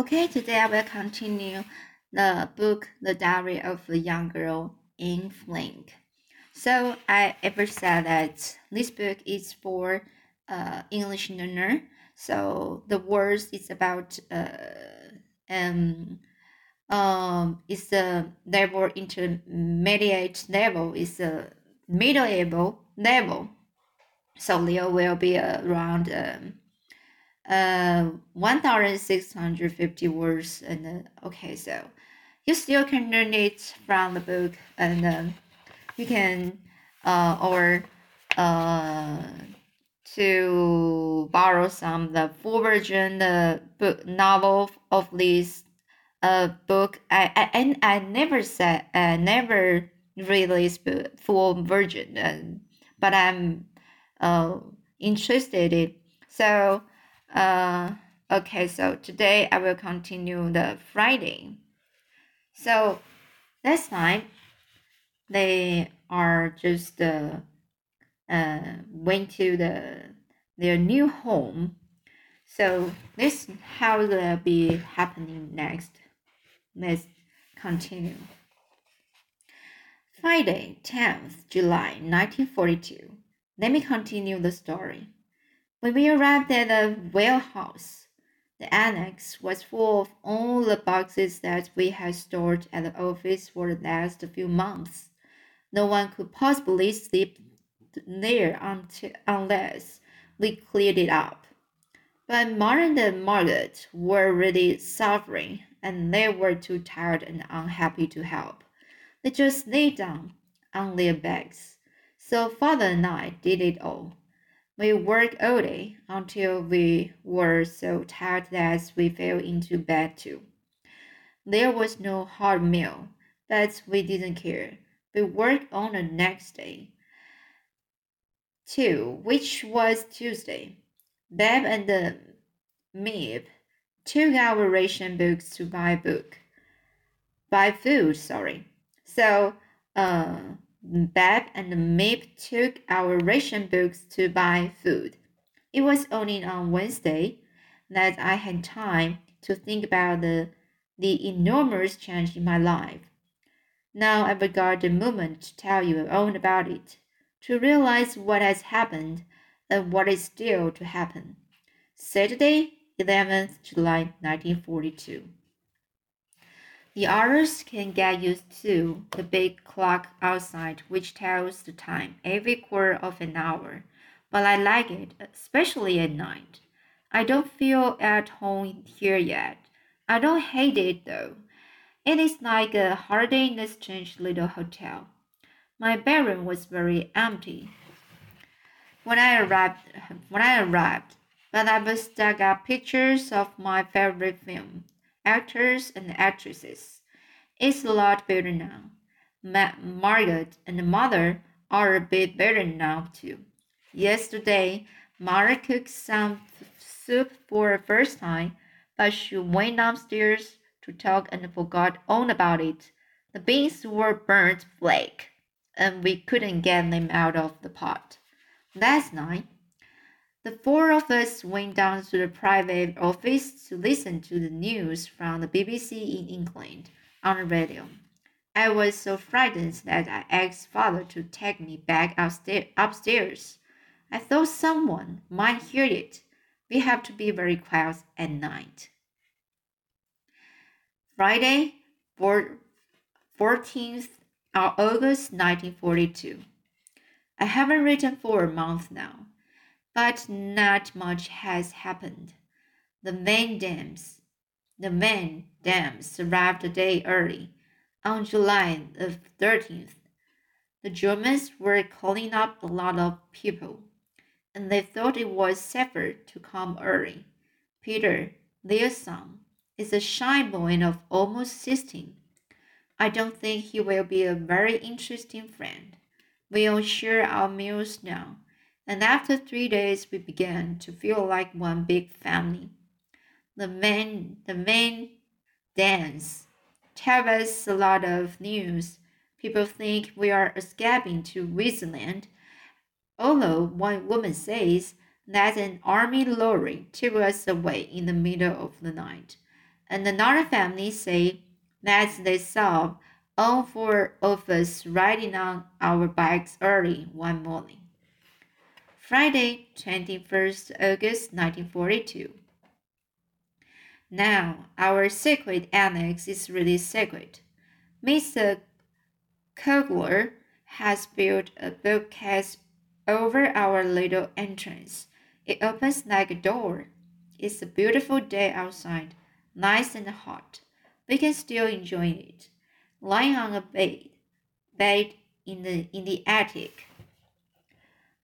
Okay, today I will continue the book The Diary of a Young Girl in Flink. So I ever said that this book is for uh, English learner. So the words is about uh, um um is a level intermediate level is a middle level level. So there will be around um, uh 1650 words and uh, okay so you still can learn it from the book and um, you can uh or uh to borrow some the full version the book novel of this uh book. I I and I never said I never read this book full version uh, but I'm uh interested in so uh, okay, so today I will continue the Friday. So this time they are just uh, uh, went to the their new home. So this how will be happening next. Let's continue. Friday, 10th July 1942. Let me continue the story. When we arrived at the warehouse, the annex was full of all the boxes that we had stored at the office for the last few months. No one could possibly sleep there until, unless we cleared it up. But Martin and Margaret were really suffering, and they were too tired and unhappy to help. They just lay down on their beds. So father and I did it all. We worked all day until we were so tired that we fell into bed too. There was no hot meal, but we didn't care. We worked on the next day, too, which was Tuesday. Bep and Miep took our ration books to buy book, buy food. Sorry. So, uh, Bep and Miep took our ration books to buy food. It was only on Wednesday that I had time to think about the, the enormous change in my life. Now I regard the moment to tell you all about it, to realize what has happened and what is still to happen. Saturday, 11th July 1942. The others can get used to the big clock outside, which tells the time every quarter of an hour, but I like it, especially at night. I don't feel at home here yet. I don't hate it though. It is like a holiday in a strange little hotel. My bedroom was very empty when I arrived. When I arrived, but I was stuck up pictures of my favorite film actors and actresses. It's a lot better now. Ma- Margaret and mother are a bit better now too. Yesterday, Mara cooked some soup for the first time, but she went downstairs to talk and forgot all about it. The beans were burnt flake, and we couldn't get them out of the pot. Last night, the four of us went down to the private office to listen to the news from the BBC in England on the radio. I was so frightened that I asked father to take me back upstairs. I thought someone might hear it. We have to be very quiet at night. Friday, 14th August 1942. I haven't written for a month now but not much has happened. The van Daans, the van Daans arrived a day early, on July the 13th. The Germans were calling up a lot of people, and they thought it was safer to come early. Peter, their son, is a shy boy of almost sixteen. I don't think he will be a very interesting friend. We'll share our meals now and after three days we began to feel like one big family. The main the van Daans tell us a lot of news. People think we are escaping to Switzerland, although one woman says that an army lorry took us away in the middle of the night, and another family say that they saw all four of us riding on our bikes early one morning. Friday, 21st August 1942. Now, our secret annex is really secret. Mr. Kugler has built a bookcase over our little entrance. It opens like a door. It's a beautiful day outside, nice and hot. We can still enjoy it, lying on a bed, bed in the in the attic.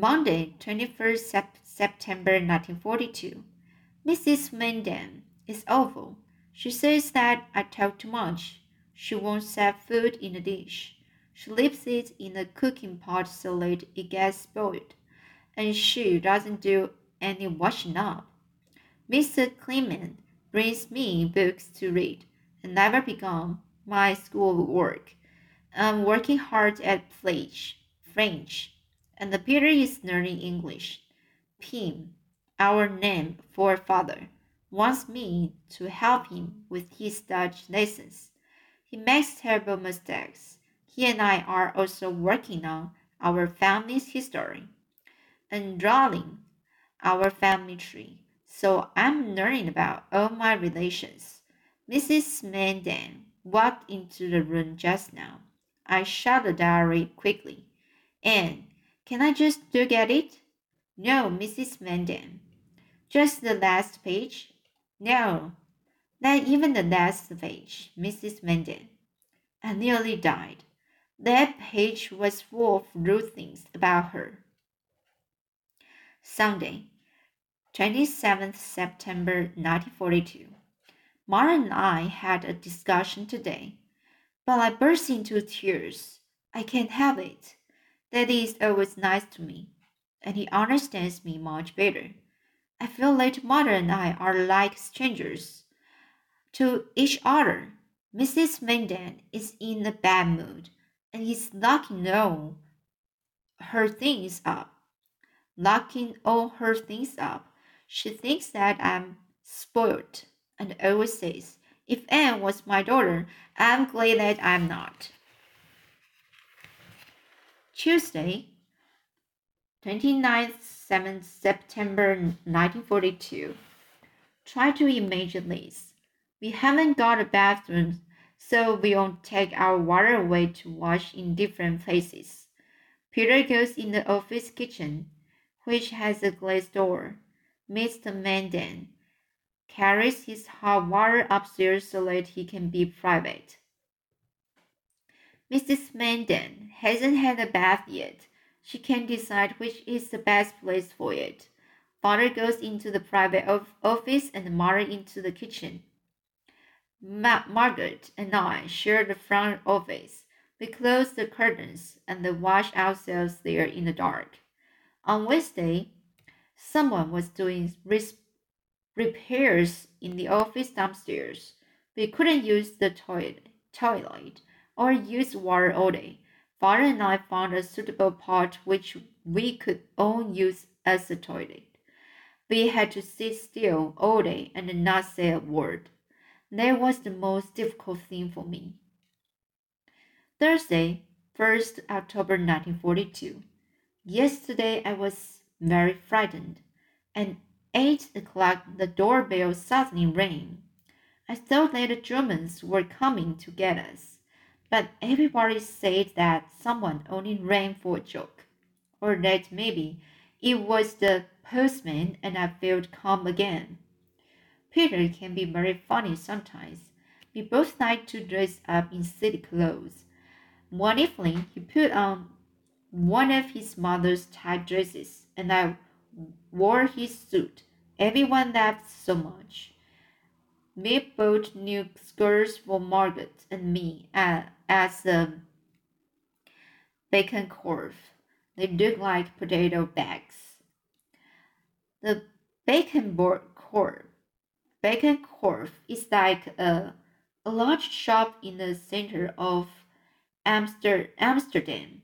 Monday, 21st Sep- September 1942. Mrs. van Daan is awful. She says that I talk too much. She won't set food in a dish. She leaves it in the cooking pot so late it gets spoiled. And she doesn't do any washing up. Mr. Kleiman brings me books to read and never begun my school work. I'm working hard at French, French, and the Peter is learning English. Pim, our name for father, wants me to help him with his Dutch lessons. He makes terrible mistakes he and I are also working on our family's history and drawing our family tree. So I'm learning about all my relations. Mrs. van Daan walked into the room just now. I shut the diary quickly. Anne, can I just look at it? No, Mrs. van Daan. Just the last page? No, not even the last page, Mrs. van Daan. I nearly died. That page was full of rude things about her. Sunday, 27th September 1942. Mara and I had a discussion today, but I burst into tears. I can't have it. Daddy is always nice to me, and he understands me much better. I feel that Mother and I are like strangers to each other. Mrs. van Daan is in a bad mood and he's locking all her things up. Locking all her things up. She thinks that I'm spoiled and always says, if Anne was my daughter, I'm glad that I'm not. Tuesday, 29th 7th September 1942. Try to imagine this. We haven't got a bathroom so we won't take our water away to wash in different places. Peter goes in the office kitchen, which has a glass door. Mr. van Daan carries his hot water upstairs so that he can be private. Mrs. van Daan hasn't had a bath yet. She can't decide which is the best place for it. Father goes into the private of- office and Mother into the kitchen. Ma- Margaret and I share the front office. We close the curtains and wash ourselves there in the dark. On Wednesday, someone was doing repairs in the office downstairs. We couldn't use the toilet, toilet or use water all day. Father and I found a suitable pot which we could all use as a toilet. We had to sit still all day and not say a word. That was the most difficult thing for me. Thursday, 1st October 1942. Yesterday I was very frightened. At 8 o'clock the doorbell suddenly rang. I thought that the Germans were coming to get us, but everybody said that someone only rang for a joke, or that maybe it was the postman and I felt calm again. Peter can be very funny sometimes. We both like to dress up in city clothes. One evening, he put on one of his mother's tight dresses, and I wore his suit. Everyone laughed so much. We bought new skirts for Margaret and me at, as the bacon curve. They look like potato bags. The bacon board curve Bijenkorf is like a, a large shop in the center of Amster, Amsterdam.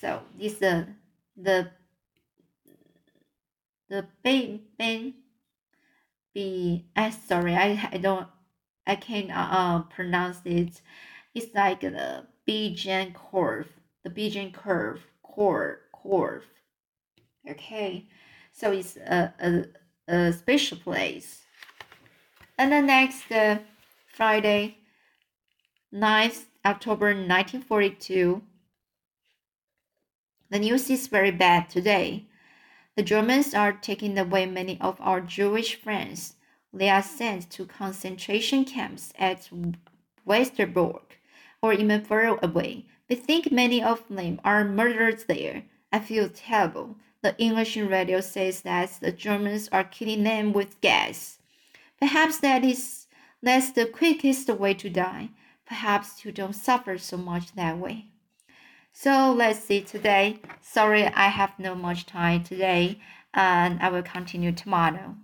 So this uh, the the Ben be. I sorry, I I don't, I can't uh, pronounce it. It's like the Bijan curve, the Bijan curve, curve, curve. Okay, so it's a a, a special place. And the next uh, Friday, 9th October 1942. The news is very bad today. The Germans are taking away many of our Jewish friends. They are sent to concentration camps at Westerbork or even further away. We think many of them are murdered there. I feel terrible. The English radio says that the Germans are killing them with gas. Perhaps that is that's the quickest way to die. Perhaps you don't suffer so much that way. So let's see today. Sorry, I have no much time today, and I will continue tomorrow.